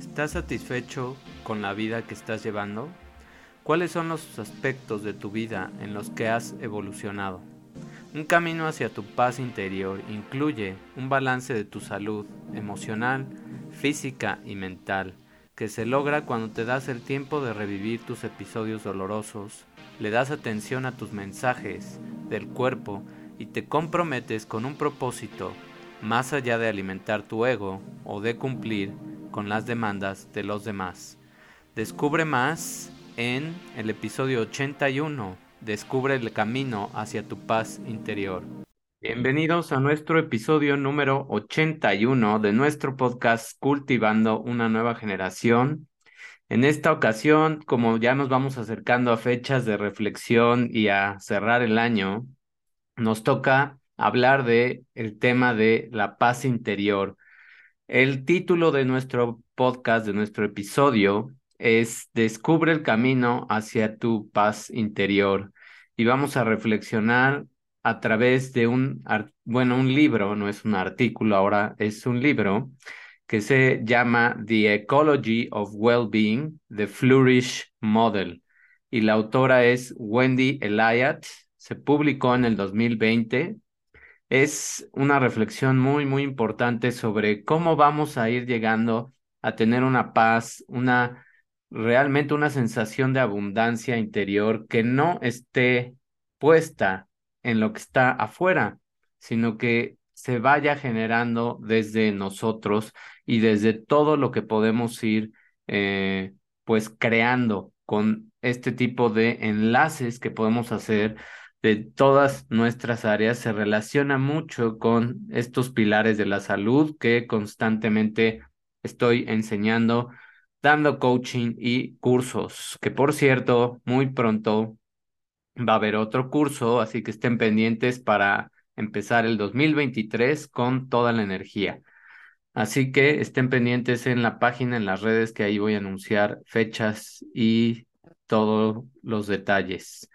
¿Estás satisfecho con la vida que estás llevando? ¿Cuáles son los aspectos de tu vida en los que has evolucionado? Un camino hacia tu paz interior incluye un balance de tu salud emocional, física y mental, que se logra cuando te das el tiempo de revivir tus episodios dolorosos, le das atención a tus mensajes del cuerpo y te comprometes con un propósito más allá de alimentar tu ego o de cumplir con las demandas de los demás. Descubre más en el episodio 81. Descubre el camino hacia tu paz interior. Bienvenidos a nuestro episodio número 81 de nuestro podcast Cultivando una nueva generación. En esta ocasión, como ya nos vamos acercando a fechas de reflexión y a cerrar el año, nos toca hablar de el tema de la paz interior. El título de nuestro podcast, de nuestro episodio, es Descubre el camino hacia tu paz interior. Y vamos a reflexionar a través de un, bueno, un libro, no es un artículo, ahora es un libro que se llama The Ecology of Wellbeing, The Flourish Model. Y la autora es Wendy Eliot. Se publicó en el 2020 es una reflexión muy, muy importante sobre cómo vamos a ir llegando a tener una paz, una realmente una sensación de abundancia interior que no esté puesta en lo que está afuera, sino que se vaya generando desde nosotros y desde todo lo que podemos ir eh, pues creando con este tipo de enlaces que podemos hacer de todas nuestras áreas se relaciona mucho con estos pilares de la salud que constantemente estoy enseñando, dando coaching y cursos, que por cierto, muy pronto va a haber otro curso, así que estén pendientes para empezar el 2023 con toda la energía. Así que estén pendientes en la página, en las redes, que ahí voy a anunciar fechas y todos los detalles.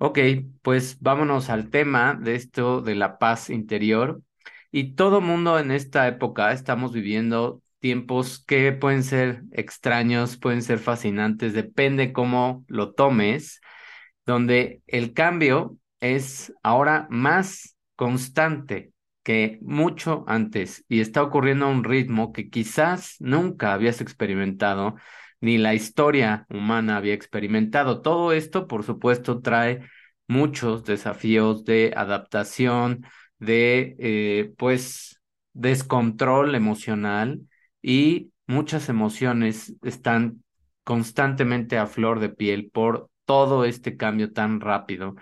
Ok, pues vámonos al tema de esto de la paz interior. Y todo mundo en esta época estamos viviendo tiempos que pueden ser extraños, pueden ser fascinantes, depende cómo lo tomes, donde el cambio es ahora más constante que mucho antes y está ocurriendo a un ritmo que quizás nunca habías experimentado ni la historia humana había experimentado. Todo esto, por supuesto, trae muchos desafíos de adaptación, de, eh, pues, descontrol emocional y muchas emociones están constantemente a flor de piel por todo este cambio tan rápido,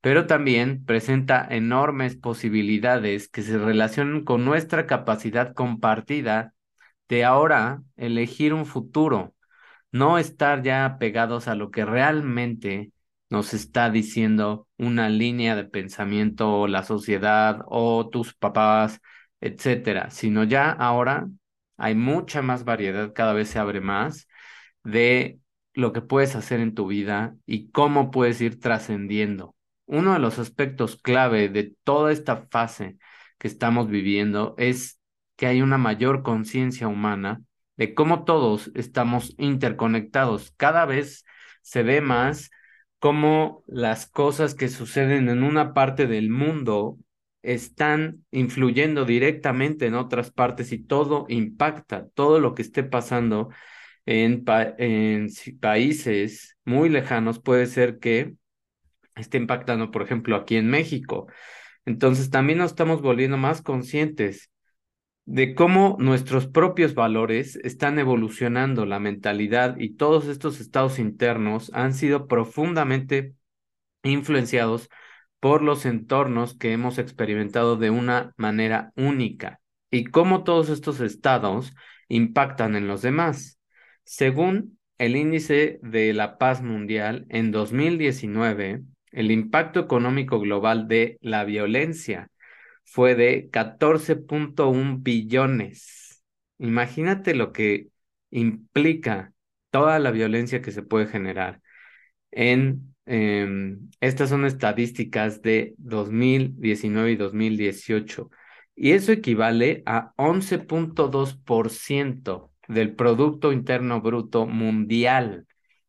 pero también presenta enormes posibilidades que se relacionan con nuestra capacidad compartida de ahora elegir un futuro, no estar ya pegados a lo que realmente nos está diciendo una línea de pensamiento o la sociedad o tus papás, etcétera, sino ya ahora hay mucha más variedad, cada vez se abre más de lo que puedes hacer en tu vida y cómo puedes ir trascendiendo. Uno de los aspectos clave de toda esta fase que estamos viviendo es que hay una mayor conciencia humana de cómo todos estamos interconectados. Cada vez se ve más cómo las cosas que suceden en una parte del mundo están influyendo directamente en otras partes y todo impacta, todo lo que esté pasando en, países muy lejanos puede ser que esté impactando, por ejemplo, aquí en México. Entonces también nos estamos volviendo más conscientes de cómo nuestros propios valores están evolucionando, la mentalidad y todos estos estados internos han sido profundamente influenciados por los entornos que hemos experimentado de una manera única y cómo todos estos estados impactan en los demás. Según el índice de la paz mundial, en 2019, el impacto económico global de la violencia fue de 14.1 billones. Imagínate lo que implica toda la violencia que se puede generar. En, em, estas son estadísticas de 2019 y 2018. Y eso equivale a 11.2% del Producto Interno Bruto Mundial.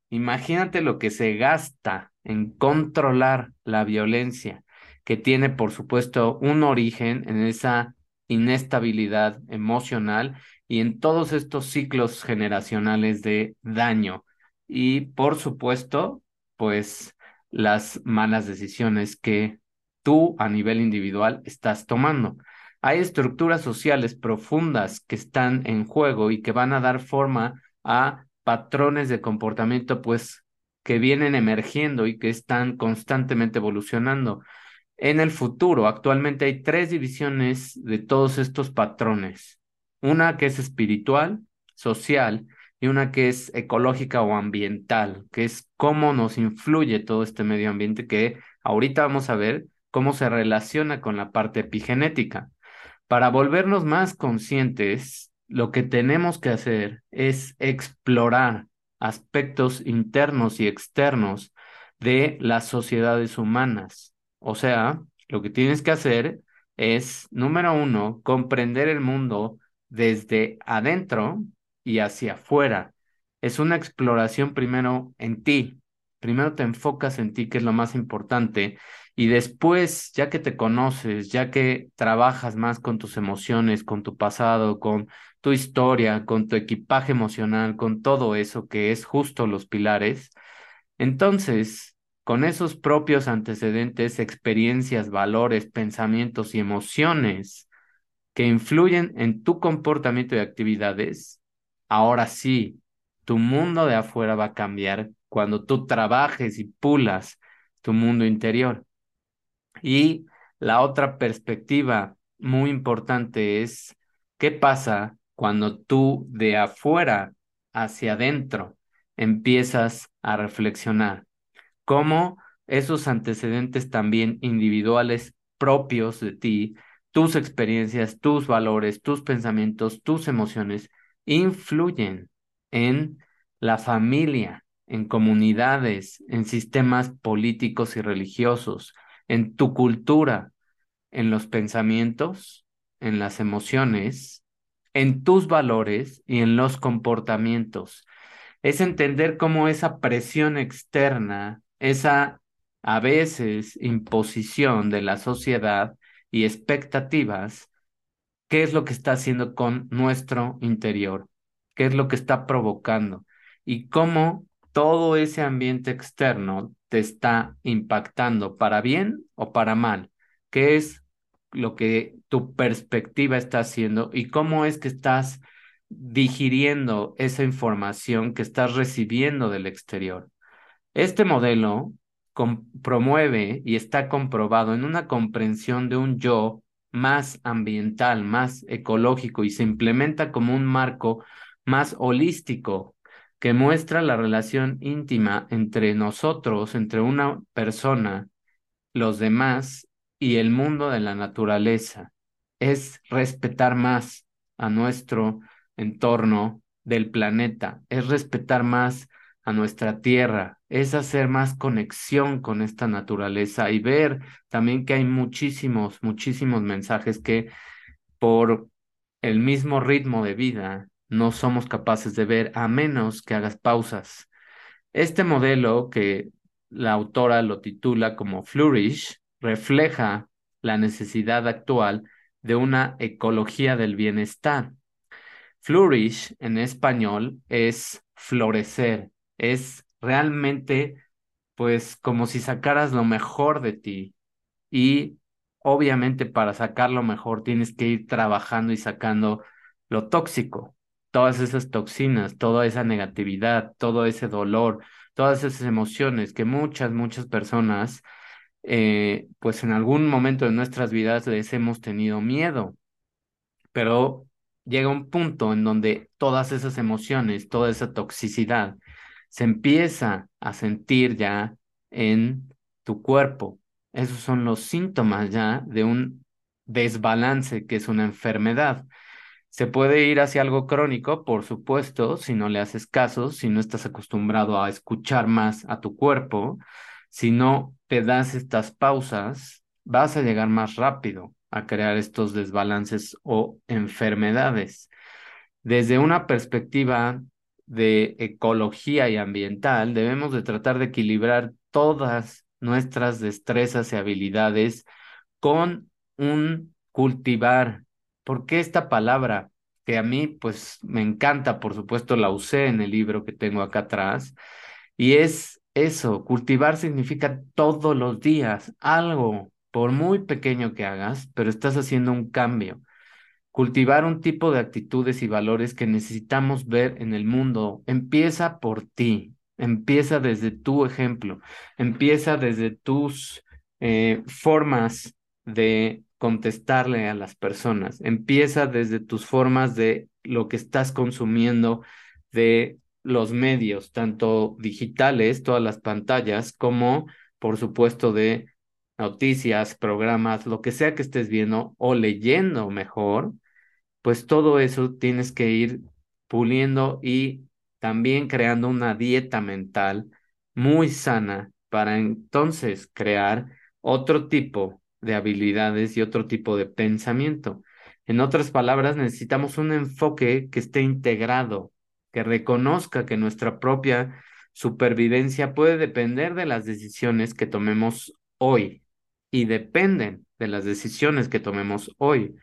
Imagínate lo que se gasta en controlar la violencia, que tiene, por supuesto, un origen en esa inestabilidad emocional y en todos estos ciclos generacionales de daño. Y, por supuesto, pues las malas decisiones que tú a nivel individual estás tomando. Hay estructuras sociales profundas que están en juego y que van a dar forma a patrones de comportamiento, pues, que vienen emergiendo y que están constantemente evolucionando. En el futuro, actualmente hay tres divisiones de todos estos patrones. Una que es espiritual, social y una que es ecológica o ambiental, que es cómo nos influye todo este medio ambiente que ahorita vamos a ver cómo se relaciona con la parte epigenética. Para volvernos más conscientes, lo que tenemos que hacer es explorar aspectos internos y externos de las sociedades humanas. O sea, lo que tienes que hacer es, número uno, comprender el mundo desde adentro y hacia afuera. Es una exploración primero en ti. Primero te enfocas en ti, que es lo más importante, y después, ya que te conoces, ya que trabajas más con tus emociones, con tu pasado, con tu historia, con tu equipaje emocional, con todo eso que es justo los pilares, entonces, con esos propios antecedentes, experiencias, valores, pensamientos y emociones que influyen en tu comportamiento y actividades, ahora sí, tu mundo de afuera va a cambiar cuando tú trabajes y pulas tu mundo interior. Y la otra perspectiva muy importante es qué pasa cuando tú de afuera hacia adentro empiezas a reflexionar. Cómo esos antecedentes también individuales propios de ti, tus experiencias, tus valores, tus pensamientos, tus emociones, influyen en la familia, en comunidades, en sistemas políticos y religiosos, en tu cultura, en los pensamientos, en las emociones, en tus valores y en los comportamientos. Es entender cómo esa presión externa, esa a veces imposición de la sociedad y expectativas, qué es lo que está haciendo con nuestro interior, qué es lo que está provocando y cómo todo ese ambiente externo te está impactando para bien o para mal, qué es lo que tu perspectiva está haciendo y cómo es que estás digiriendo esa información que estás recibiendo del exterior. Este modelo promueve y está comprobado en una comprensión de un yo más ambiental, más ecológico y se implementa como un marco más holístico que muestra la relación íntima entre nosotros, entre una persona, los demás y el mundo de la naturaleza. Es respetar más a nuestro entorno del planeta, es respetar más a nuestra tierra, es hacer más conexión con esta naturaleza y ver también que hay muchísimos, muchísimos mensajes que por el mismo ritmo de vida no somos capaces de ver a menos que hagas pausas. Este modelo que la autora lo titula como Flourish refleja la necesidad actual de una ecología del bienestar. Flourish en español es florecer, es realmente pues como si sacaras lo mejor de ti. Y obviamente para sacar lo mejor tienes que ir trabajando y sacando lo tóxico, todas esas toxinas, toda esa negatividad, todo ese dolor, todas esas emociones que muchas, muchas personas, eh, pues en algún momento de nuestras vidas les hemos tenido miedo, pero llega un punto en donde todas esas emociones, toda esa toxicidad se empieza a sentir ya en tu cuerpo. Esos son los síntomas ya de un desbalance que es una enfermedad. Se puede ir hacia algo crónico, por supuesto, si no le haces caso, si no estás acostumbrado a escuchar más a tu cuerpo, si no te das estas pausas, vas a llegar más rápido a crear estos desbalances o enfermedades. desde una perspectiva de ecología y ambiental, debemos de tratar de equilibrar todas nuestras destrezas y habilidades con un cultivar. ¿Por qué esta palabra? Que a mí, pues, me encanta, por supuesto, la usé en el libro que tengo acá atrás, y es eso, cultivar significa todos los días algo, por muy pequeño que hagas, pero estás haciendo un cambio cultivar un tipo de actitudes y valores que necesitamos ver en el mundo. Empieza por ti, empieza desde tu ejemplo, empieza desde tus eh, formas de contestarle a las personas, empieza desde tus formas de lo que estás consumiendo de los medios, tanto digitales, todas las pantallas, como por supuesto de noticias, programas, lo que sea que estés viendo o leyendo mejor, pues todo eso tienes que ir puliendo y también creando una dieta mental muy sana para entonces crear otro tipo de habilidades y otro tipo de pensamiento. En otras palabras, necesitamos un enfoque que esté integrado, que reconozca que nuestra propia supervivencia puede depender de las decisiones que tomemos hoy y dependen de las decisiones que tomemos hoy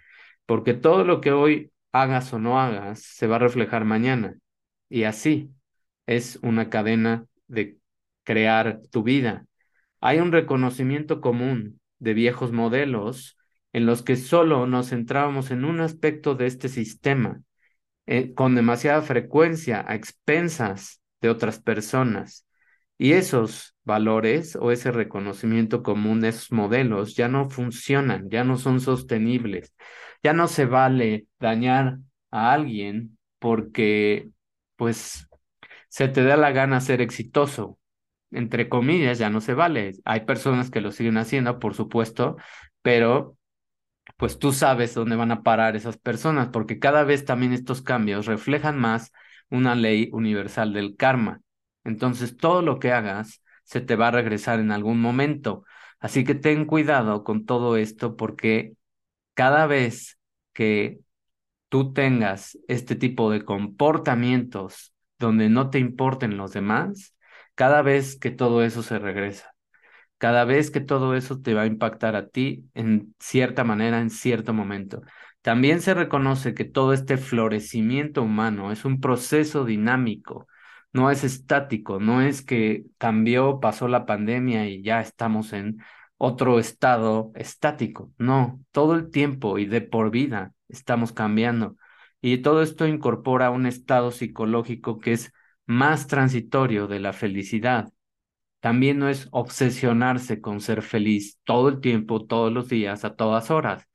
porque todo lo que hoy hagas o no hagas se va a reflejar mañana. Y así es una cadena de crear tu vida. Hay un reconocimiento común de viejos modelos en los que solo nos centrábamos en un aspecto de este sistema, eh, con demasiada frecuencia a expensas de otras personas. Y esos valores o ese reconocimiento común de esos modelos ya no funcionan, ya no son sostenibles. Ya no se vale dañar a alguien porque, pues, se te da la gana ser exitoso. Entre comillas, ya no se vale. Hay personas que lo siguen haciendo, por supuesto, pero pues tú sabes dónde van a parar esas personas, porque cada vez también estos cambios reflejan más una ley universal del karma. Entonces, todo lo que hagas se te va a regresar en algún momento. Así que ten cuidado con todo esto porque cada vez que tú tengas este tipo de comportamientos donde no te importen los demás, cada vez que todo eso se regresa, cada vez que todo eso te va a impactar a ti en cierta manera, en cierto momento. También se reconoce que todo este florecimiento humano es un proceso dinámico, no es estático, no es que cambió, pasó la pandemia y ya estamos en otro estado estático. No, todo el tiempo y de por vida estamos cambiando. Y todo esto incorpora un estado psicológico que es más transitorio de la felicidad. También no es obsesionarse con ser feliz todo el tiempo, todos los días, a todas horas.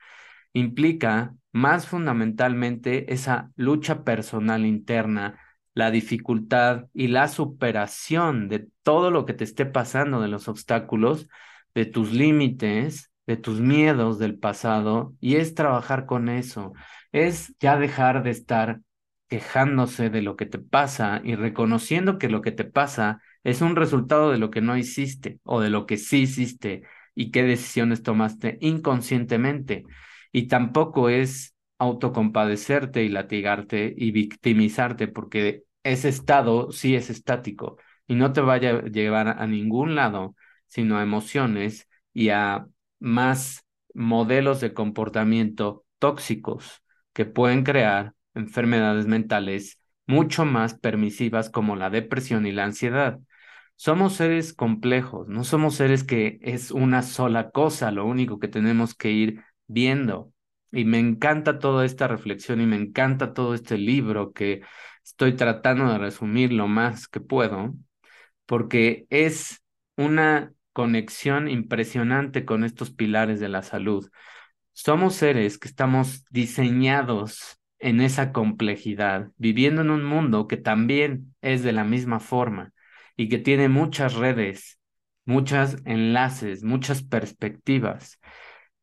Implica más fundamentalmente esa lucha personal interna, la dificultad y la superación de todo lo que te esté pasando, de los obstáculos, de tus límites, de tus miedos del pasado, y es trabajar con eso, es ya dejar de estar quejándose de lo que te pasa y reconociendo que lo que te pasa es un resultado de lo que no hiciste o de lo que sí hiciste y qué decisiones tomaste inconscientemente. Y tampoco es autocompadecerte y latigarte y victimizarte porque ese estado sí es estático y no te vaya a llevar a ningún lado sino a emociones y a más modelos de comportamiento tóxicos que pueden crear enfermedades mentales mucho más permisivas como la depresión y la ansiedad. Somos seres complejos, no somos seres que es una sola cosa, lo único que tenemos que ir viendo. Y me encanta toda esta reflexión y me encanta todo este libro que estoy tratando de resumir lo más que puedo, porque es una conexión impresionante con estos pilares de la salud. Somos seres que estamos diseñados en esa complejidad, viviendo en un mundo que también es de la misma forma y que tiene muchas redes, muchos enlaces, muchas perspectivas.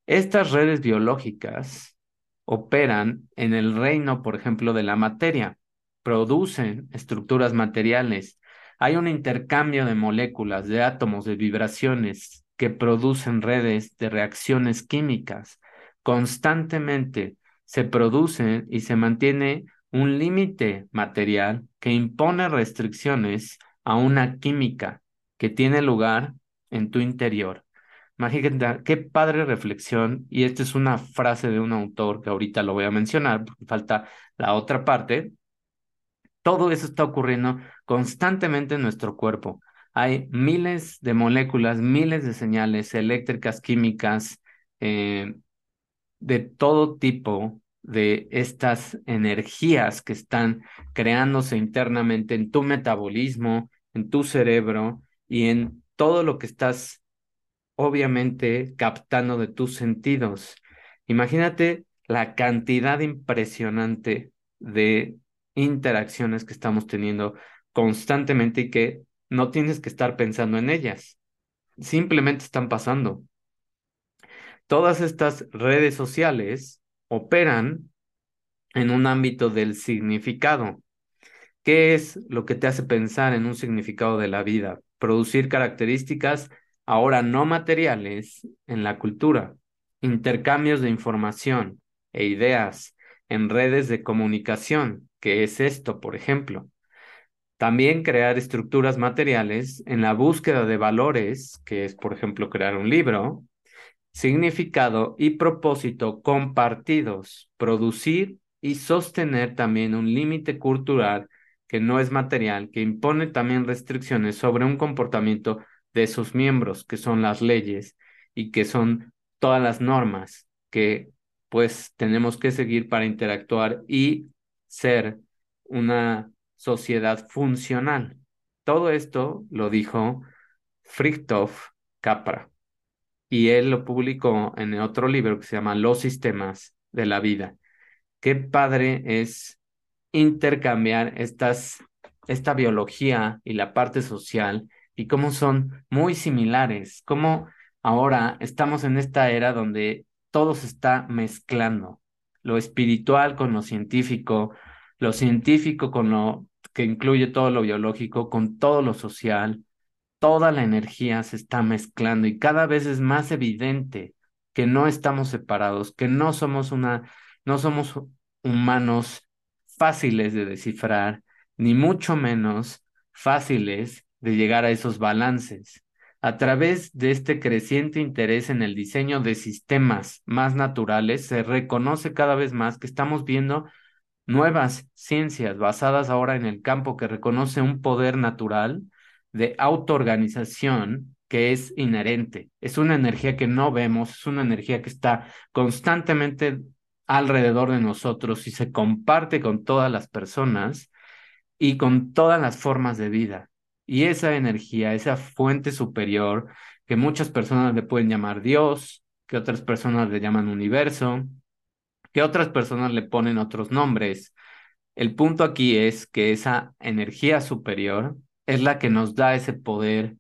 Estas redes biológicas operan en el reino, por ejemplo, de la materia, producen estructuras materiales, hay un intercambio de moléculas, de átomos, de vibraciones que producen redes de reacciones químicas. Constantemente se producen y se mantiene un límite material que impone restricciones a una química que tiene lugar en tu interior. Imagínate, qué padre reflexión, y esta es una frase de un autor que ahorita lo voy a mencionar, porque falta la otra parte. Todo eso está ocurriendo constantemente en nuestro cuerpo. Hay miles de moléculas, miles de señales eléctricas, químicas, eh, de todo tipo de estas energías que están creándose internamente en tu metabolismo, en tu cerebro y en todo lo que estás obviamente captando de tus sentidos. Imagínate la cantidad impresionante de interacciones que estamos teniendo constantemente y que no tienes que estar pensando en ellas. Simplemente están pasando. Todas estas redes sociales operan en un ámbito del significado. ¿Qué es lo que te hace pensar en un significado de la vida? Producir características ahora no materiales en la cultura, intercambios de información e ideas en redes de comunicación, que es esto, por ejemplo. También crear estructuras materiales en la búsqueda de valores, que es, por ejemplo, crear un libro, significado y propósito compartidos, producir y sostener también un límite cultural que no es material, que impone también restricciones sobre un comportamiento de sus miembros, que son las leyes y que son todas las normas que pues tenemos que seguir para interactuar y ser una sociedad funcional. Todo esto lo dijo Frichthof Capra y él lo publicó en otro libro que se llama Los sistemas de la vida. Qué padre es intercambiar estas, esta biología y la parte social y cómo son muy similares, cómo ahora estamos en esta era donde todo se está mezclando, lo espiritual con lo científico, lo científico con lo que incluye todo lo biológico, con todo lo social, toda la energía se está mezclando y cada vez es más evidente que no estamos separados, que no somos una, no somos humanos fáciles de descifrar, ni mucho menos fáciles de llegar a esos balances. A través de este creciente interés en el diseño de sistemas más naturales, se reconoce cada vez más que estamos viendo nuevas ciencias basadas ahora en el campo que reconoce un poder natural de autoorganización que es inherente. Es una energía que no vemos, es una energía que está constantemente alrededor de nosotros y se comparte con todas las personas y con todas las formas de vida. Y esa energía, esa fuente superior, que muchas personas le pueden llamar Dios, que otras personas le llaman universo, que otras personas le ponen otros nombres. El punto aquí es que esa energía superior es la que nos da ese poder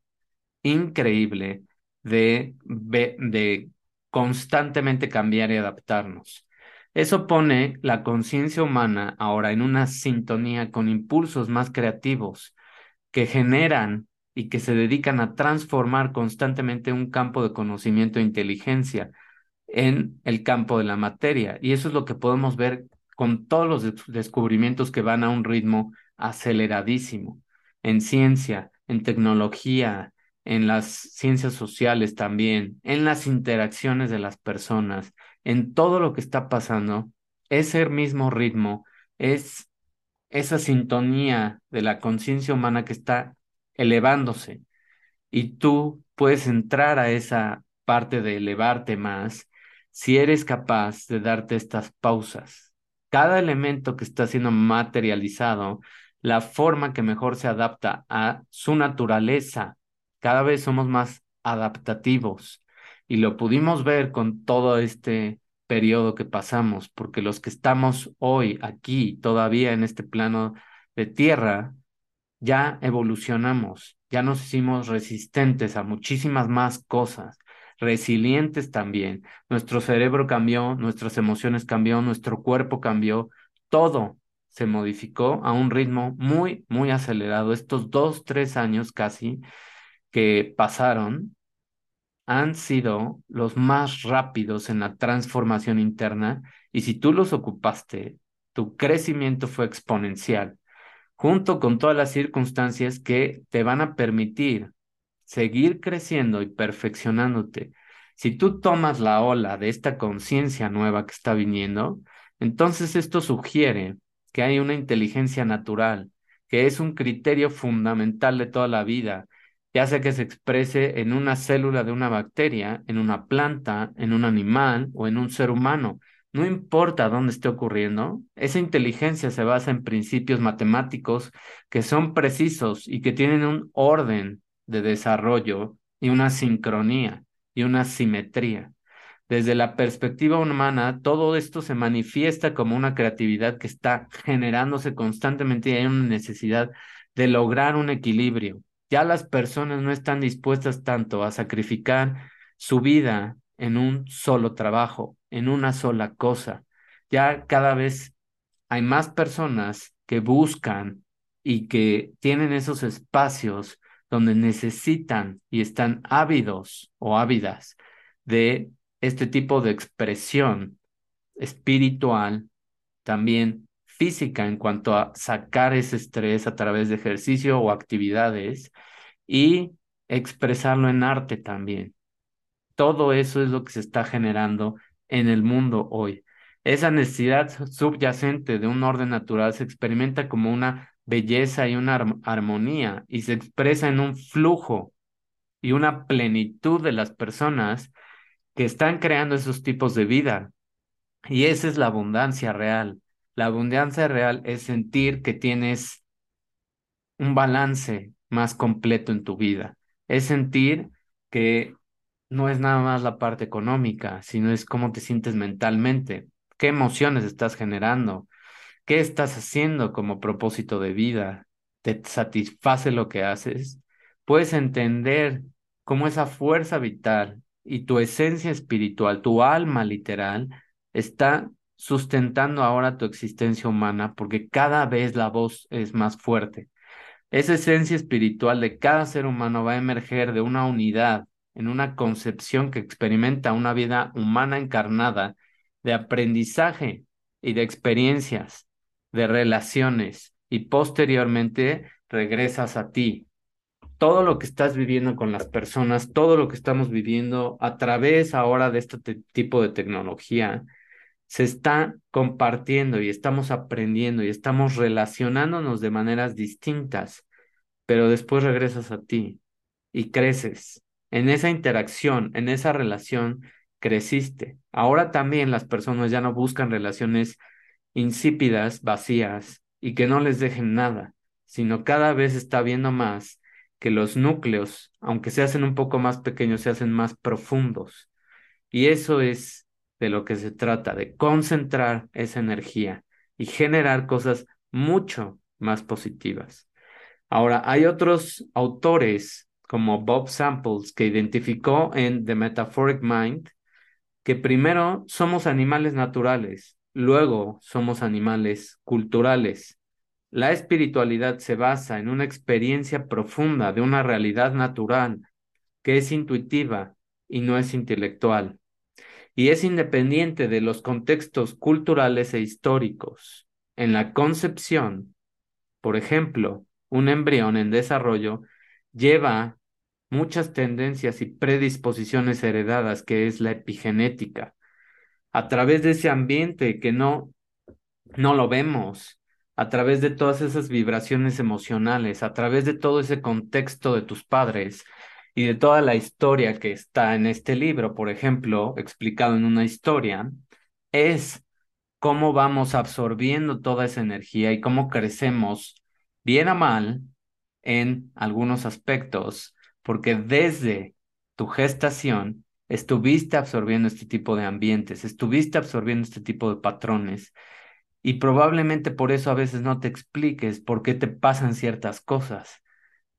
increíble de, de constantemente cambiar y adaptarnos. Eso pone la conciencia humana ahora en una sintonía con impulsos más creativos que generan y que se dedican a transformar constantemente un campo de conocimiento e inteligencia en el campo de la materia. Y eso es lo que podemos ver con todos los descubrimientos que van a un ritmo aceleradísimo en ciencia, en tecnología, en las ciencias sociales también, en las interacciones de las personas, en todo lo que está pasando, ese mismo ritmo es esa sintonía de la conciencia humana que está elevándose y tú puedes entrar a esa parte de elevarte más si eres capaz de darte estas pausas. Cada elemento que está siendo materializado la forma que mejor se adapta a su naturaleza. Cada vez somos más adaptativos y lo pudimos ver con todo este periodo que pasamos, porque los que estamos hoy aquí, todavía en este plano de tierra, ya evolucionamos, ya nos hicimos resistentes a muchísimas más cosas, resilientes también. Nuestro cerebro cambió, nuestras emociones cambió, nuestro cuerpo cambió, todo se modificó a un ritmo muy, muy acelerado. Estos dos, tres años casi que pasaron han sido los más rápidos en la transformación interna y si tú los ocupaste, tu crecimiento fue exponencial, junto con todas las circunstancias que te van a permitir seguir creciendo y perfeccionándote. Si tú tomas la ola de esta conciencia nueva que está viniendo, entonces esto sugiere que hay una inteligencia natural, que es un criterio fundamental de toda la vida, ya sea que se exprese en una célula de una bacteria, en una planta, en un animal o en un ser humano. No importa dónde esté ocurriendo, esa inteligencia se basa en principios matemáticos que son precisos y que tienen un orden de desarrollo y una sincronía y una simetría. Desde la perspectiva humana, todo esto se manifiesta como una creatividad que está generándose constantemente y hay una necesidad de lograr un equilibrio. Ya las personas no están dispuestas tanto a sacrificar su vida en un solo trabajo, en una sola cosa. Ya cada vez hay más personas que buscan y que tienen esos espacios donde necesitan y están ávidos o ávidas de este tipo de expresión espiritual, también física en cuanto a sacar ese estrés a través de ejercicio o actividades y expresarlo en arte también. Todo eso es lo que se está generando en el mundo hoy. Esa necesidad subyacente de un orden natural se experimenta como una belleza y una armonía y se expresa en un flujo y una plenitud de las personas que están creando esos tipos de vida. Y esa es la abundancia real. La abundancia real es sentir que tienes un balance más completo en tu vida. Es sentir que no es nada más la parte económica, sino es cómo te sientes mentalmente, qué emociones estás generando, ¿Qué estás haciendo como propósito de vida? ¿Te satisface lo que haces? Puedes entender cómo esa fuerza vital y tu esencia espiritual, tu alma literal, está sustentando ahora tu existencia humana porque cada vez la voz es más fuerte. Esa esencia espiritual de cada ser humano va a emerger de una unidad, en una concepción que experimenta una vida humana encarnada de aprendizaje y de experiencias de relaciones y posteriormente regresas a ti. Todo lo que estás viviendo con las personas, todo lo que estamos viviendo a través ahora de este tipo de tecnología, se está compartiendo y estamos aprendiendo y estamos relacionándonos de maneras distintas, pero después regresas a ti y creces. En esa interacción, en esa relación, creciste. Ahora también las personas ya no buscan relaciones insípidas, vacías y que no les dejen nada, sino cada vez está viendo más que los núcleos, aunque se hacen un poco más pequeños, se hacen más profundos. Y eso es de lo que se trata, de concentrar esa energía y generar cosas mucho más positivas. Ahora, hay otros autores como Bob Samples que identificó en The Metaphoric Mind que primero somos animales naturales Luego somos animales culturales. La espiritualidad se basa en una experiencia profunda de una realidad natural que es intuitiva y no es intelectual, y es independiente de los contextos culturales e históricos. En la concepción, por ejemplo, un embrión en desarrollo lleva muchas tendencias y predisposiciones heredadas, que es la epigenética a través de ese ambiente que no, no lo vemos, a través de todas esas vibraciones emocionales, a través de todo ese contexto de tus padres y de toda la historia que está en este libro, por ejemplo, explicado en una historia, es cómo vamos absorbiendo toda esa energía y cómo crecemos, bien a mal, en algunos aspectos, porque desde tu gestación estuviste absorbiendo este tipo de ambientes, estuviste absorbiendo este tipo de patrones y probablemente por eso a veces no te expliques por qué te pasan ciertas cosas.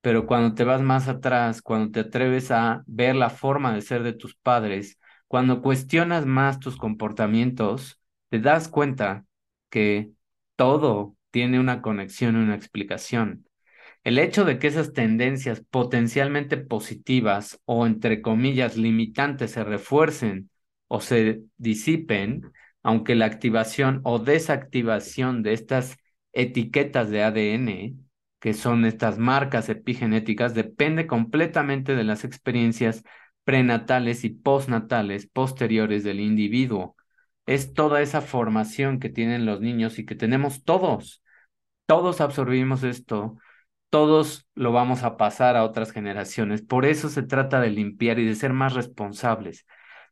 Pero cuando te vas más atrás, cuando te atreves a ver la forma de ser de tus padres, cuando cuestionas más tus comportamientos, te das cuenta que todo tiene una conexión y una explicación. El hecho de que esas tendencias potencialmente positivas o entre comillas limitantes se refuercen o se disipen, aunque la activación o desactivación de estas etiquetas de ADN, que son estas marcas epigenéticas, depende completamente de las experiencias prenatales y postnatales posteriores del individuo. Es toda esa formación que tienen los niños y que tenemos todos. Todos absorbimos esto, todos lo vamos a pasar a otras generaciones. Por eso se trata de limpiar y de ser más responsables.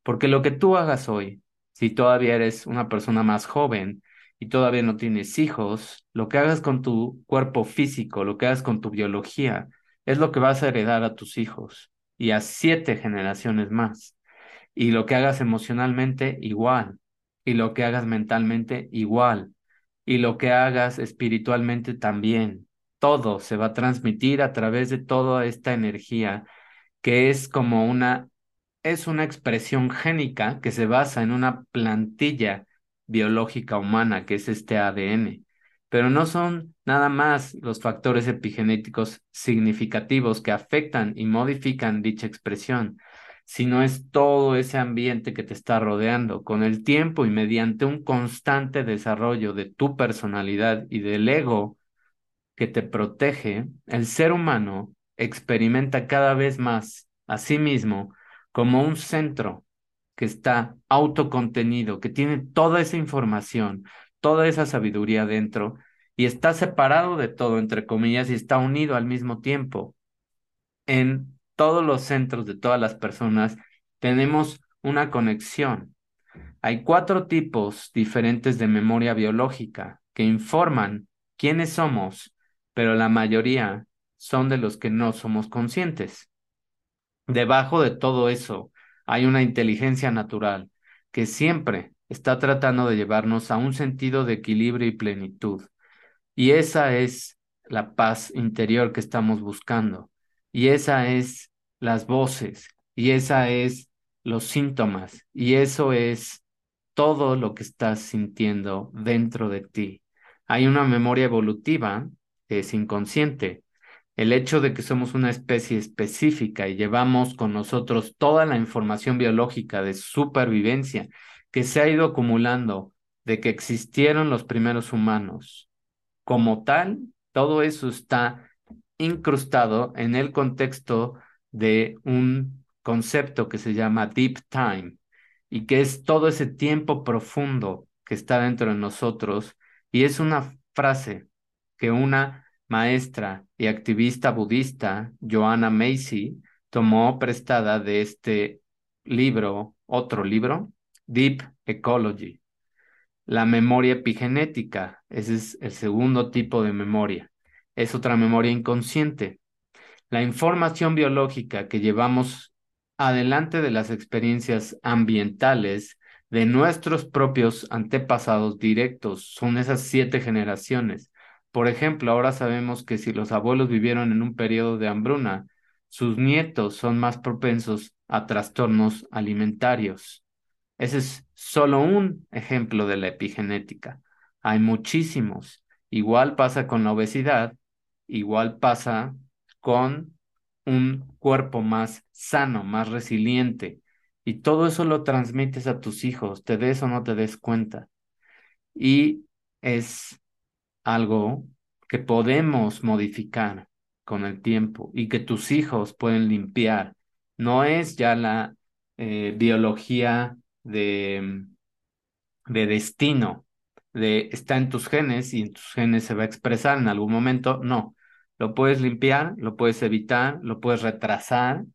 Porque lo que tú hagas hoy, si todavía eres una persona más joven y todavía no tienes hijos, lo que hagas con tu cuerpo físico, lo que hagas con tu biología, es lo que vas a heredar a tus hijos y a siete generaciones más. Y lo que hagas emocionalmente, igual. Y lo que hagas mentalmente, igual. Y lo que hagas espiritualmente también. Todo se va a transmitir a través de toda esta energía que es como una, es una expresión génica que se basa en una plantilla biológica humana, que es este ADN. Pero no son nada más los factores epigenéticos significativos que afectan y modifican dicha expresión, sino es todo ese ambiente que te está rodeando. Con el tiempo y mediante un constante desarrollo de tu personalidad y del ego que te protege, el ser humano experimenta cada vez más a sí mismo como un centro que está autocontenido, que tiene toda esa información, toda esa sabiduría dentro y está separado de todo, entre comillas, y está unido al mismo tiempo. En todos los centros de todas las personas tenemos una conexión. Hay cuatro tipos diferentes de memoria biológica que informan quiénes somos, pero la mayoría son de los que no somos conscientes. Debajo de todo eso hay una inteligencia natural que siempre está tratando de llevarnos a un sentido de equilibrio y plenitud. Y esa es la paz interior que estamos buscando. Y esa es las voces. Y esa es los síntomas. Y eso es todo lo que estás sintiendo dentro de ti. Hay una memoria evolutiva que es inconsciente. El hecho de que somos una especie específica y llevamos con nosotros toda la información biológica de supervivencia que se ha ido acumulando de que existieron los primeros humanos. Como tal, todo eso está incrustado en el contexto de un concepto que se llama deep time y que es todo ese tiempo profundo que está dentro de nosotros y es una frase que una maestra y activista budista, Joanna Macy, tomó prestada de este libro, otro libro, Deep Ecology. La memoria epigenética, ese es el segundo tipo de memoria. Es otra memoria inconsciente. La información biológica que llevamos adelante de las experiencias ambientales de nuestros propios antepasados directos son esas siete generaciones por ejemplo, ahora sabemos que si los abuelos vivieron en un periodo de hambruna, sus nietos son más propensos a trastornos alimentarios. Ese es solo un ejemplo de la epigenética. Hay muchísimos. Igual pasa con la obesidad, igual pasa con un cuerpo más sano, más resiliente. Y todo eso lo transmites a tus hijos, te des o no te des cuenta. Y es algo que podemos modificar con el tiempo y que tus hijos pueden limpiar. No es ya la eh, biología de, de destino, de está en tus genes y en tus genes se va a expresar en algún momento. No, lo puedes limpiar, lo puedes evitar, lo puedes retrasar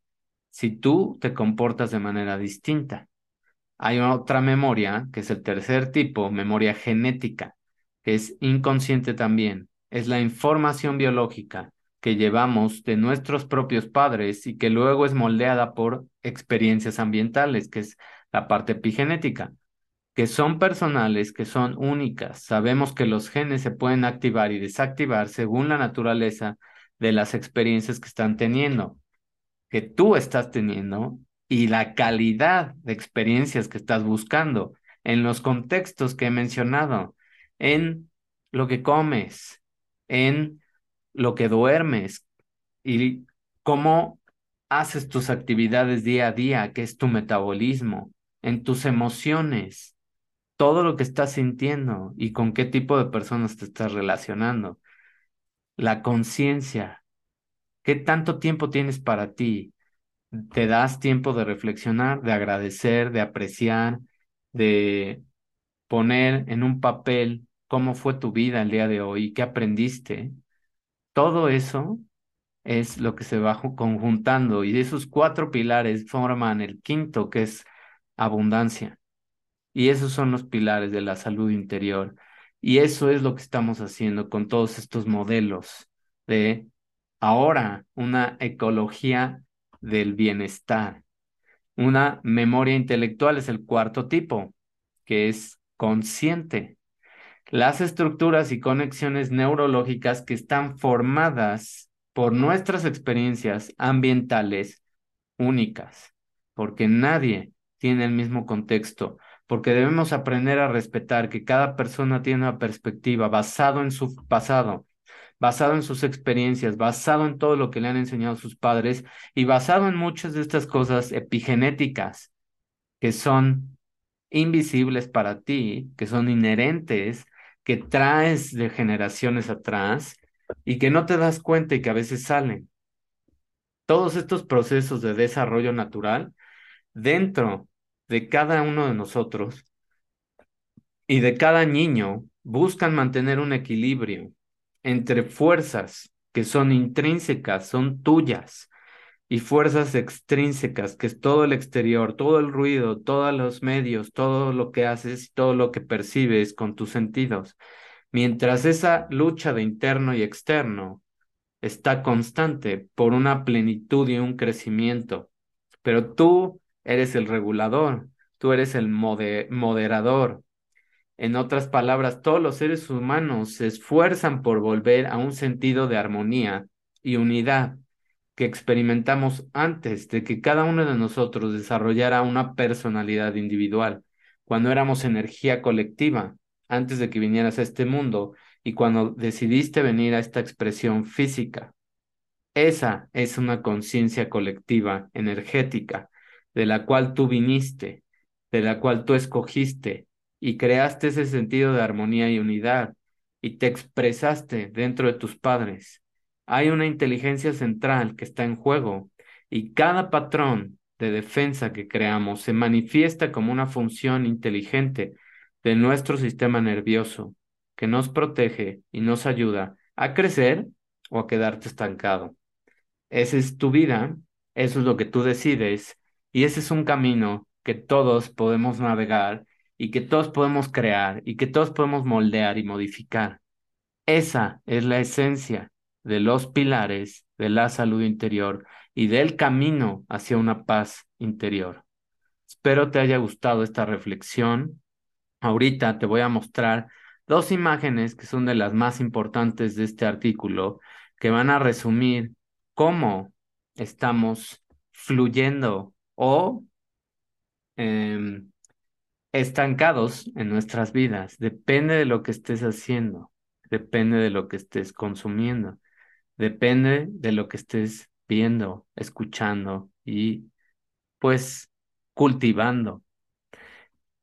si tú te comportas de manera distinta. Hay otra memoria, que es el tercer tipo, memoria genética que es inconsciente también, es la información biológica que llevamos de nuestros propios padres y que luego es moldeada por experiencias ambientales, que es la parte epigenética, que son personales, que son únicas. Sabemos que los genes se pueden activar y desactivar según la naturaleza de las experiencias que están teniendo, que tú estás teniendo y la calidad de experiencias que estás buscando en los contextos que he mencionado en lo que comes, en lo que duermes y cómo haces tus actividades día a día, que es tu metabolismo, en tus emociones. todo lo que estás sintiendo y con qué tipo de personas te estás relacionando. La conciencia, ¿qué tanto tiempo tienes para ti? ¿Te das tiempo de reflexionar, de agradecer, de apreciar, de poner en un papel cómo fue tu vida el día de hoy, qué aprendiste? Todo eso es lo que se va conjuntando y esos cuatro pilares forman el quinto, que es abundancia. Y esos son los pilares de la salud interior. Y eso es lo que estamos haciendo con todos estos modelos de ahora una ecología del bienestar. Una memoria intelectual es el cuarto tipo, que es consciente. Las estructuras y conexiones neurológicas que están formadas por nuestras experiencias ambientales únicas, porque nadie tiene el mismo contexto, porque debemos aprender a respetar que cada persona tiene una perspectiva basado en su pasado, basado en sus experiencias, basado en todo lo que le han enseñado sus padres y basado en muchas de estas cosas epigenéticas que son invisibles para ti, que son inherentes, que traes de generaciones atrás y que no te das cuenta y que a veces salen. Todos estos procesos de desarrollo natural dentro de cada uno de nosotros y de cada niño buscan mantener un equilibrio entre fuerzas que son intrínsecas, son tuyas, y fuerzas extrínsecas, que es todo el exterior, todo el ruido, todos los medios, todo lo que haces, todo lo que percibes con tus sentidos. Mientras esa lucha de interno y externo está constante por una plenitud y un crecimiento, pero tú eres el regulador, tú eres el moderador. En otras palabras, todos los seres humanos se esfuerzan por volver a un sentido de armonía y unidad que experimentamos antes de que cada uno de nosotros desarrollara una personalidad individual, cuando éramos energía colectiva, antes de que vinieras a este mundo y cuando decidiste venir a esta expresión física. Esa es una conciencia colectiva, energética, de la cual tú viniste, de la cual tú escogiste y creaste ese sentido de armonía y unidad y te expresaste dentro de tus padres. Hay una inteligencia central que está en juego y cada patrón de defensa que creamos se manifiesta como una función inteligente de nuestro sistema nervioso que nos protege y nos ayuda a crecer o a quedarte estancado. Esa es tu vida, eso es lo que tú decides y ese es un camino que todos podemos navegar y que todos podemos crear y que todos podemos moldear y modificar. Esa es la esencia de los pilares de la salud interior y del camino hacia una paz interior. Espero te haya gustado esta reflexión. Ahorita te voy a mostrar dos imágenes que son de las más importantes de este artículo, que van a resumir cómo estamos fluyendo o em, estancados en nuestras vidas. Depende de lo que estés haciendo, depende de lo que estés consumiendo, depende de lo que estés viendo, escuchando y pues cultivando.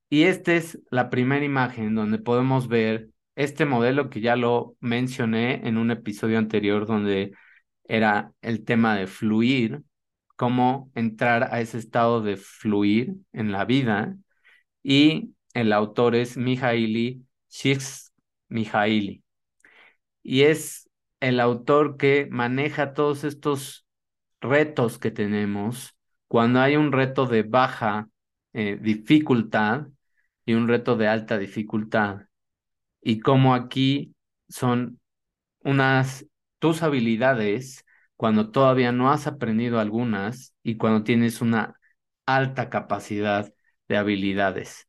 Y esta es la primera imagen donde podemos ver este modelo que ya lo mencioné en un episodio anterior donde era el tema de fluir, cómo entrar a ese estado de fluir en la vida. Y el autor es Mihaili Csikszentmihalyi. Y es el autor que maneja todos estos retos que tenemos cuando hay un reto de baja eh, dificultad y un reto de alta dificultad. Y cómo aquí son unas tus habilidades cuando todavía no has aprendido algunas y cuando tienes una alta capacidad de habilidades.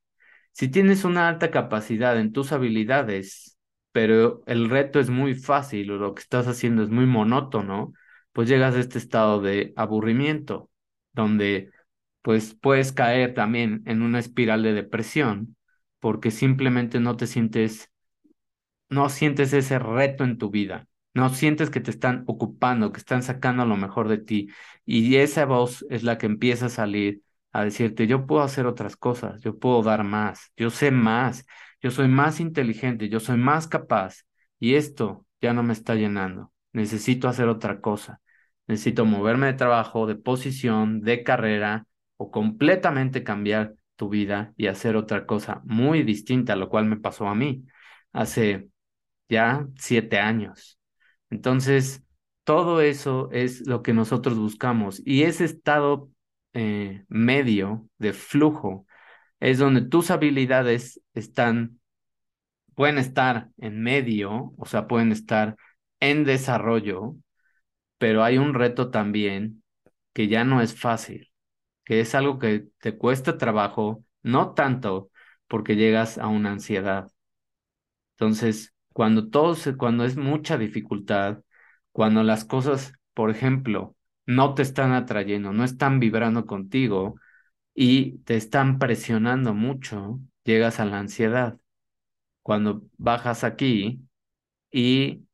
Si tienes una alta capacidad en tus habilidades, pero el reto es muy fácil o lo que estás haciendo es muy monótono, pues llegas a este estado de aburrimiento, donde pues puedes caer también en una espiral de depresión porque simplemente no te sientes, no sientes ese reto en tu vida. No sientes que te están ocupando, que están sacando lo mejor de ti. Y esa voz es la que empieza a salir a decirte, yo puedo hacer otras cosas, yo puedo dar más, yo sé más, yo soy más inteligente, yo soy más capaz y esto ya no me está llenando. Necesito hacer otra cosa. Necesito moverme de trabajo, de posición, de carrera o completamente cambiar tu vida y hacer otra cosa muy distinta, lo cual me pasó a mí hace ya siete años. Entonces, todo eso es lo que nosotros buscamos y ese estado eh, medio de flujo es donde tus habilidades están, pueden estar en medio, o sea, pueden estar en desarrollo, pero hay un reto también que ya no es fácil, que es algo que te cuesta trabajo, no tanto porque llegas a una ansiedad. Entonces, cuando todo se, cuando es mucha dificultad, cuando las cosas, por ejemplo, no te están atrayendo, no están vibrando contigo y te están presionando mucho, llegas a la ansiedad. Cuando bajas aquí y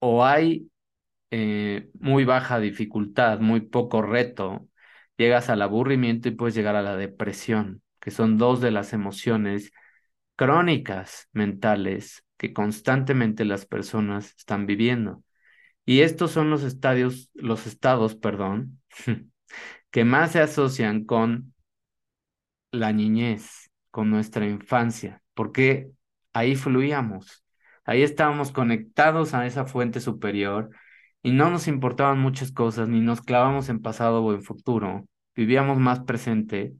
o hay eh, muy baja dificultad, muy poco reto, llegas al aburrimiento y puedes llegar a la depresión, que son dos de las emociones crónicas mentales que constantemente las personas están viviendo. Y estos son los estadios, los estados, perdón, que más se asocian con la niñez, con nuestra infancia, porque ahí fluíamos, ahí estábamos conectados a esa fuente superior y no nos importaban muchas cosas, ni nos clavamos en pasado o en futuro, vivíamos más presente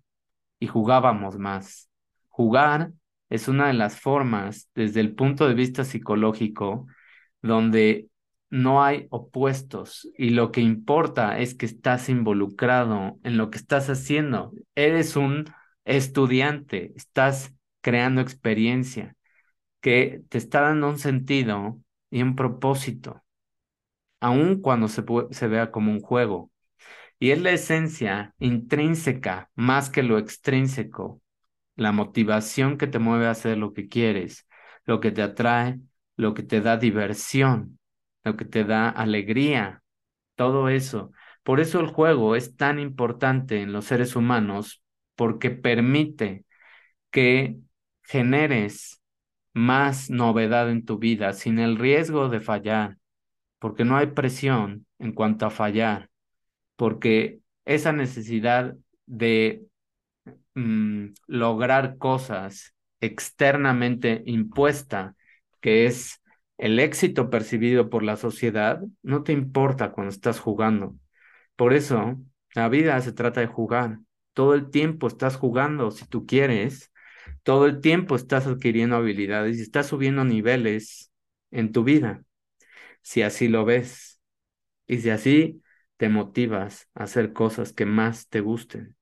y jugábamos más. Jugar es una de las formas, desde el punto de vista psicológico, donde no hay opuestos y lo que importa es que estás involucrado en lo que estás haciendo. Eres un estudiante, estás creando experiencia que te está dando un sentido y un propósito, aun cuando se, se vea como un juego. Y es la esencia intrínseca más que lo extrínseco, la motivación que te mueve a hacer lo que quieres, lo que te atrae, lo que te da diversión, lo que te da alegría, todo eso. Por eso el juego es tan importante en los seres humanos, porque permite que generes más novedad en tu vida sin el riesgo de fallar, porque no hay presión en cuanto a fallar, porque esa necesidad de mm, lograr cosas externamente impuesta, que es el éxito percibido por la sociedad no te importa cuando estás jugando. Por eso, la vida se trata de jugar. Todo el tiempo estás jugando si tú quieres. Todo el tiempo estás adquiriendo habilidades y estás subiendo niveles en tu vida. Si así lo ves. Y si así te motivas a hacer cosas que más te gusten.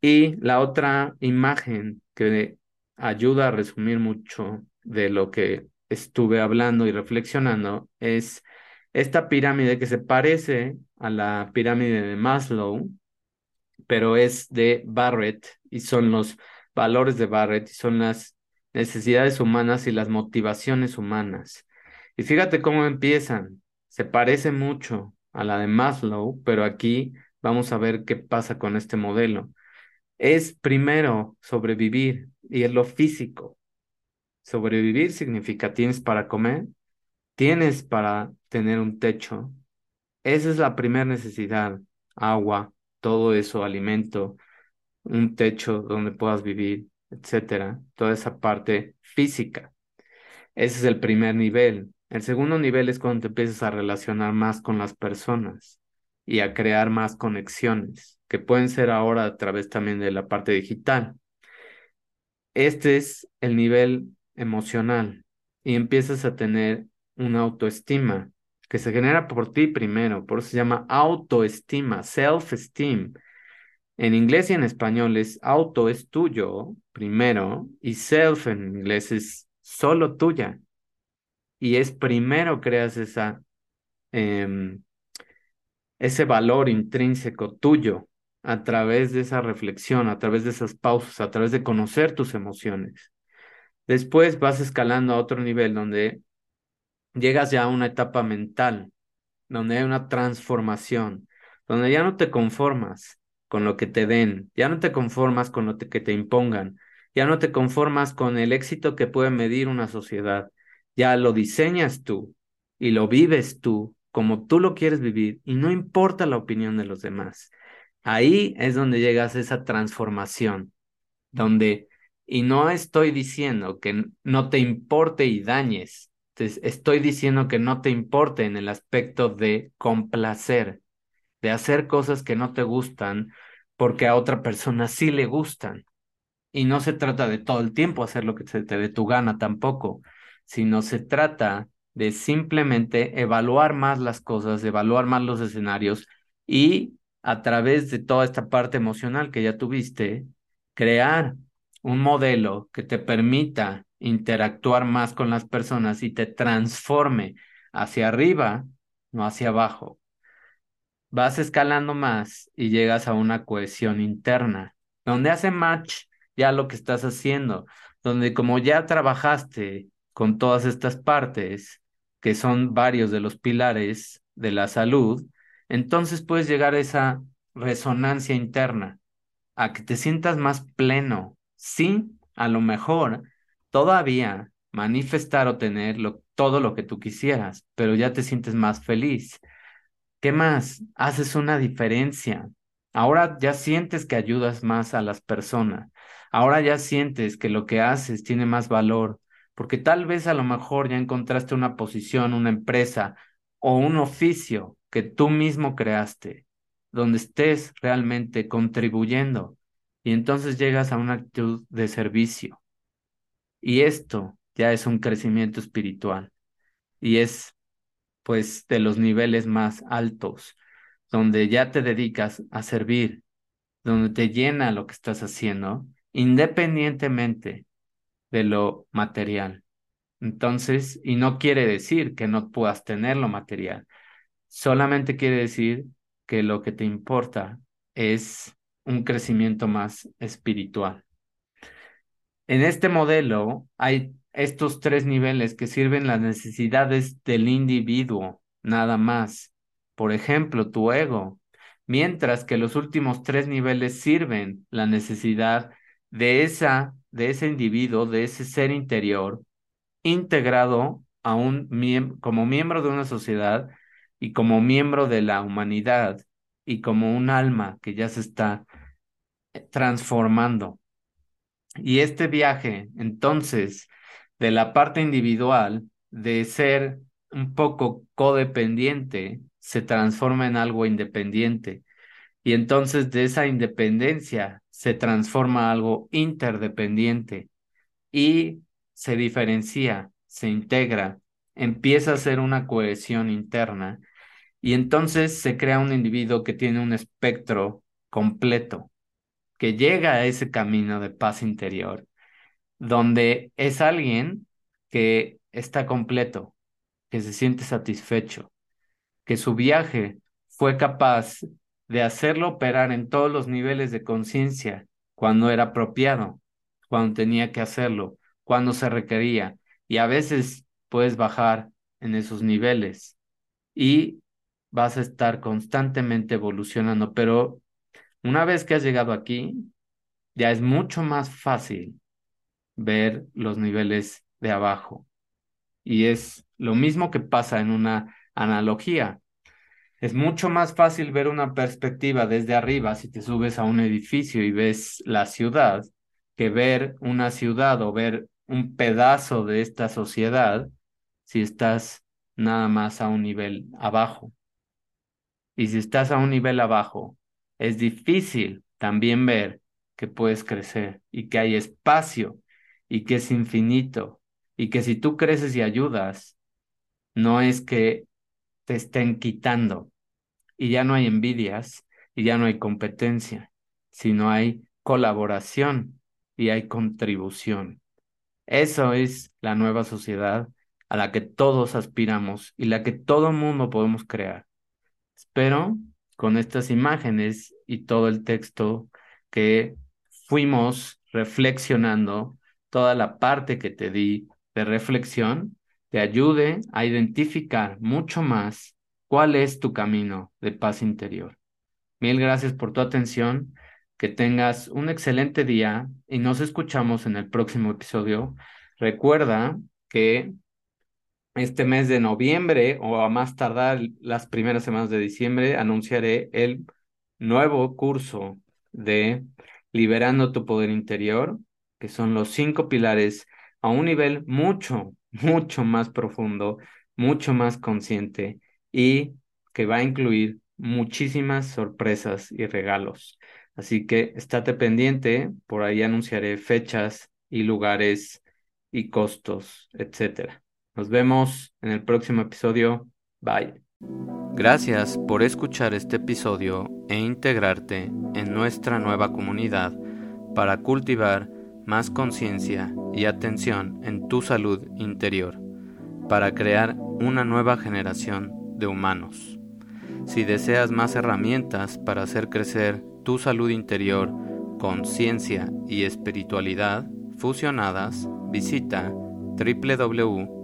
Y la otra imagen que ayuda a resumir mucho de lo que estuve hablando y reflexionando es esta pirámide que se parece a la pirámide de Maslow, pero es de Barrett y son los valores de Barrett y son las necesidades humanas y las motivaciones humanas. Y fíjate cómo empiezan. Se parece mucho a la de Maslow, pero aquí vamos a ver qué pasa con este modelo. Es primero sobrevivir y es lo físico. Sobrevivir significa tienes para comer, tienes para tener un techo. Esa es la primera necesidad, agua, todo eso, alimento, un techo donde puedas vivir, etcétera, toda esa parte física. Ese es el primer nivel. El segundo nivel es cuando te empiezas a relacionar más con las personas y a crear más conexiones, que pueden ser ahora a través también de la parte digital. Este es el nivel emocional y empiezas a tener una autoestima que se genera por ti primero, por eso se llama autoestima, self-esteem. En inglés y en español es auto es tuyo primero y self en inglés es solo tuya. Y es primero creas esa, em, ese valor intrínseco tuyo a través de esa reflexión, a través de esas pausas, a través de conocer tus emociones. Después vas escalando a otro nivel donde llegas ya a una etapa mental, donde hay una transformación, donde ya no te conformas con lo que te den, ya no te conformas con lo que te impongan, ya no te conformas con el éxito que puede medir una sociedad, ya lo diseñas tú y lo vives tú como tú lo quieres vivir y no importa la opinión de los demás. Ahí es donde llegas a esa transformación, donde, y no estoy diciendo que no te importe y dañes, estoy diciendo que no te importe en el aspecto de complacer, de hacer cosas que no te gustan porque a otra persona sí le gustan. Y no se trata de todo el tiempo hacer lo que se te dé tu gana tampoco, sino se trata de simplemente evaluar más las cosas, evaluar más los escenarios y a través de toda esta parte emocional que ya tuviste, crear un modelo que te permita interactuar más con las personas y te transforme hacia arriba, no hacia abajo. Vas escalando más y llegas a una cohesión interna, donde hace match ya lo que estás haciendo, donde como ya trabajaste con todas estas partes, que son varios de los pilares de la salud, entonces puedes llegar a esa resonancia interna, a que te sientas más pleno. Sí, a lo mejor todavía manifestar o tener todo lo que tú quisieras, pero ya te sientes más feliz. ¿Qué más? Haces una diferencia. Ahora ya sientes que ayudas más a las personas. Ahora ya sientes que lo que haces tiene más valor, porque tal vez a lo mejor ya encontraste una posición, una empresa o un oficio que tú mismo creaste, donde estés realmente contribuyendo y entonces llegas a una actitud de servicio. Y esto ya es un crecimiento espiritual y es pues de los niveles más altos, donde ya te dedicas a servir, donde te llena lo que estás haciendo, independientemente de lo material. Entonces, y no quiere decir que no puedas tener lo material, solamente quiere decir que lo que te importa es un crecimiento más espiritual. En este modelo hay estos tres niveles que sirven las necesidades del individuo, nada más. Por ejemplo, tu ego, mientras que los últimos tres niveles sirven la necesidad de esa de ese individuo, de ese ser interior integrado a un como miembro de una sociedad y como miembro de la humanidad y como un alma que ya se está transformando. Y este viaje, entonces, de la parte individual, de ser un poco codependiente, se transforma en algo independiente. Y entonces de esa independencia se transforma algo interdependiente. Y se diferencia, se integra, empieza a ser una cohesión interna. Y entonces se crea un individuo que tiene un espectro completo que llega a ese camino de paz interior, donde es alguien que está completo, que se siente satisfecho, que su viaje fue capaz de hacerlo operar en todos los niveles de conciencia cuando era apropiado, cuando tenía que hacerlo, cuando se requería. Y a veces puedes bajar en esos niveles y vas a estar constantemente evolucionando, pero una vez que has llegado aquí, ya es mucho más fácil ver los niveles de abajo. Y es lo mismo que pasa en una analogía. Es mucho más fácil ver una perspectiva desde arriba si te subes a un edificio y ves la ciudad que ver una ciudad o ver un pedazo de esta sociedad si estás nada más a un nivel abajo. Y si estás a un nivel abajo, es difícil también ver que puedes crecer y que hay espacio y que es infinito y que si tú creces y ayudas, no es que te estén quitando y ya no hay envidias y ya no hay competencia, sino hay colaboración y hay contribución. Eso es la nueva sociedad a la que todos aspiramos y la que todo mundo podemos crear. Espero con estas imágenes y todo el texto que fuimos reflexionando, toda la parte que te di de reflexión, te ayude a identificar mucho más cuál es tu camino de paz interior. Mil gracias por tu atención. Que tengas un excelente día y nos escuchamos en el próximo episodio. Recuerda que este mes de noviembre o a más tardar las primeras semanas de diciembre anunciaré el nuevo curso de Liberando tu Poder Interior, que son los cinco pilares a un nivel mucho, mucho más profundo, mucho más consciente y que va a incluir muchísimas sorpresas y regalos. Así que estate pendiente, por ahí anunciaré fechas y lugares y costos, etcétera. Nos vemos en el próximo episodio. Bye. Gracias por escuchar este episodio e integrarte en nuestra nueva comunidad para cultivar más conciencia y atención en tu salud interior, para crear una nueva generación de humanos. Si deseas más herramientas para hacer crecer tu salud interior, conciencia y espiritualidad fusionadas, visita www